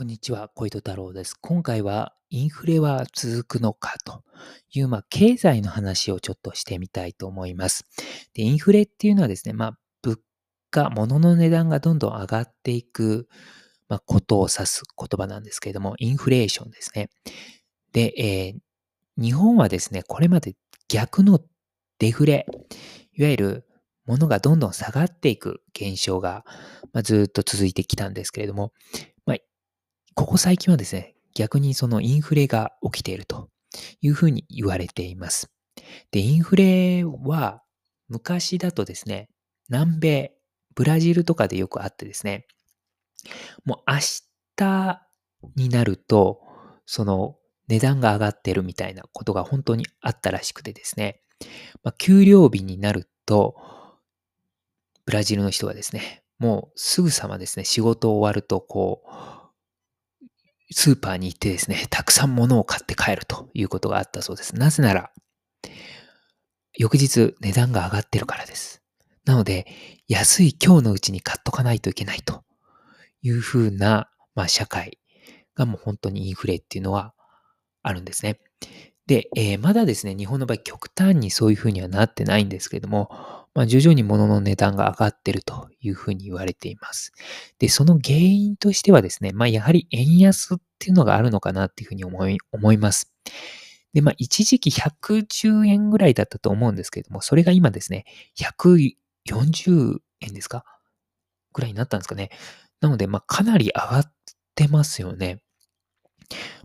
こんにちは、小糸太郎です。今回はインフレは続くのかという、まあ、経済の話をちょっとしてみたいと思います。で、インフレっていうのはですね、まあ、物価、物の値段がどんどん上がっていく、まあ、ことを指す言葉なんですけれども、インフレーションですね。で、えー、日本はですね、これまで逆のデフレ、いわゆる物がどんどん下がっていく現象が、まあ、ずっと続いてきたんですけれども、ここ最近はですね、逆にそのインフレが起きているというふうに言われています。で、インフレは昔だとですね、南米、ブラジルとかでよくあってですね、もう明日になると、その値段が上がってるみたいなことが本当にあったらしくてですね、まあ、給料日になると、ブラジルの人はですね、もうすぐさまですね、仕事終わると、こう、スーパーに行ってですね、たくさん物を買って帰るということがあったそうです。なぜなら、翌日値段が上がってるからです。なので、安い今日のうちに買っとかないといけないというふうな、まあ、社会がもう本当にインフレっていうのはあるんですね。で、えー、まだですね、日本の場合極端にそういうふうにはなってないんですけれども、まあ、徐々に物の値段が上がってるというふうに言われています。で、その原因としてはですね、まあ、やはり円安っていうのがあるのかなっていうふうに思い思います。で、まあ、一時期110円ぐらいだったと思うんですけれども、それが今ですね、140円ですか？ぐらいになったんですかね。なので、まあ、かなり上がってますよね。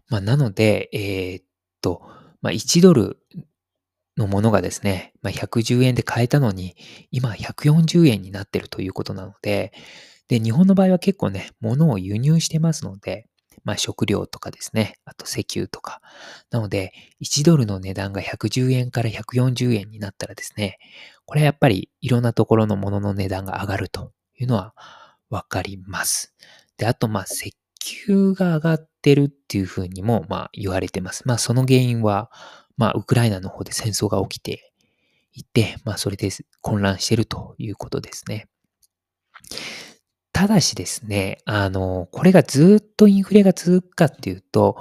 まあ、なので、えー、っと、まあ、1ドルのものがですね、まあ、110円で買えたのに、今140円になってるということなので、で、日本の場合は結構ね、物を輸入してますので、まあ、食料とかですね、あと石油とか。なので、1ドルの値段が110円から140円になったらですね、これやっぱりいろんなところのものの値段が上がるというのはわかります。で、あと、まあ、石油が上がってるっていうふうにも、まあ、言われてます。まあ、その原因は、まあ、ウクライナの方で戦争が起きていて、まあ、それで混乱しているということですね。ただしですね、あの、これがずっとインフレが続くかっていうと、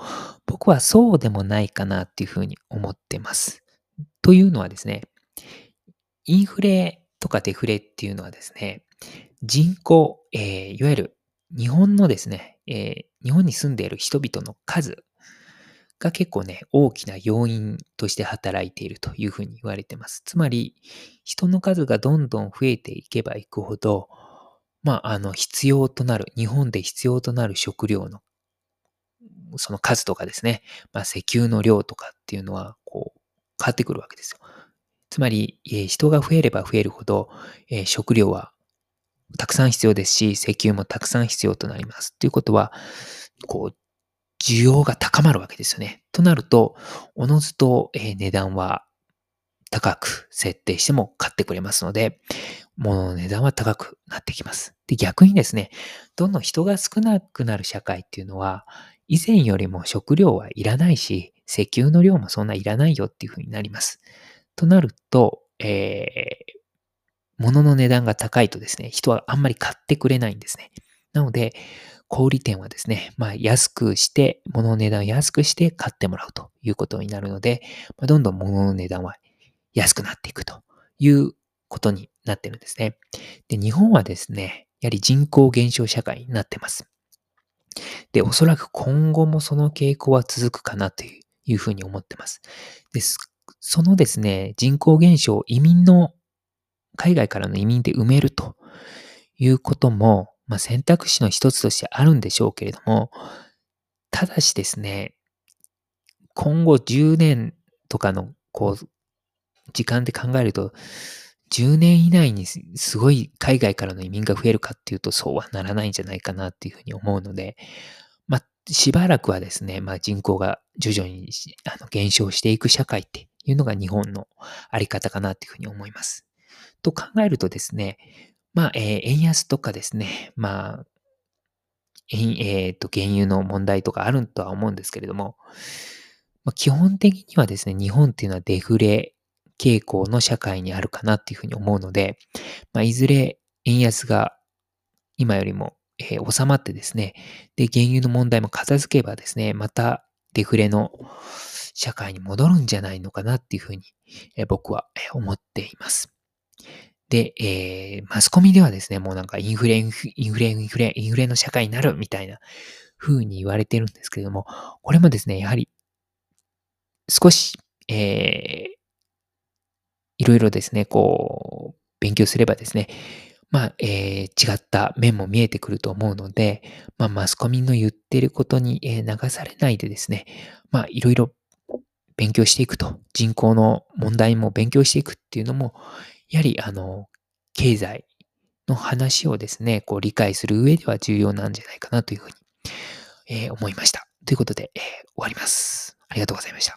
僕はそうでもないかなっていうふうに思ってます。というのはですね、インフレとかデフレっていうのはですね、人口、えー、いわゆる日本のですね、えー、日本に住んでいる人々の数が結構ね、大きな要因として働いているというふうに言われてます。つまり、人の数がどんどん増えていけばいくほど、まあ、あの、必要となる、日本で必要となる食料の、その数とかですね、まあ、石油の量とかっていうのは、こう、変わってくるわけですよ。つまり、えー、人が増えれば増えるほど、えー、食料はたくさん必要ですし、石油もたくさん必要となります。ということは、こう、需要が高まるわけですよね。となると、おのずと、値段は高く設定しても買ってくれますので、物の値段は高くなってきます。で、逆にですね、どんどん人が少なくなる社会っていうのは、以前よりも食料はいらないし、石油の量もそんないらないよっていうふうになります。となると、えー、物の値段が高いとですね、人はあんまり買ってくれないんですね。なので、小売店はですね、まあ、安くして、物の値段を安くして買ってもらうということになるので、まあ、どんどん物の値段は安くなっていくということになってるんですね。で、日本はですね、やはり人口減少社会になってます。で、おそらく今後もその傾向は続くかなというふうに思ってます。ですそのですね、人口減少、移民の、海外からの移民で埋めるということも、まあ、選択肢の一つとしてあるんでしょうけれども、ただしですね、今後10年とかの、こう、時間で考えると、10年以内にすごい海外からの移民が増えるかっていうと、そうはならないんじゃないかなっていうふうに思うので、まあ、しばらくはですね、まあ、人口が徐々にあの減少していく社会っていうのが日本のあり方かなっていうふうに思います。と考えるとですね、まあ、えー、円安とかですね、まあ、円、えっ、と、原油の問題とかあるとは思うんですけれども、まあ、基本的にはですね、日本っていうのはデフレ傾向の社会にあるかなっていうふうに思うので、まあ、いずれ円安が今よりも、ええー、収まってですね、で、原油の問題も片付けばですね、またデフレの社会に戻るんじゃないのかなっていうふうに、えー、僕は思っています。で、えー、マスコミではですね、もうなんかインフレ、インフレ、インフレ、インフレ、インフレの社会になるみたいな風に言われてるんですけれども、これもですね、やはり少し、えー、いろいろですね、こう、勉強すればですね、まあ、えー、違った面も見えてくると思うので、まあ、マスコミの言ってることに、え、流されないでですね、まあ、いろいろ勉強していくと、人口の問題も勉強していくっていうのも、やはり、あの、経済の話をですね、こう理解する上では重要なんじゃないかなというふうに、えー、思いました。ということで、えー、終わります。ありがとうございました。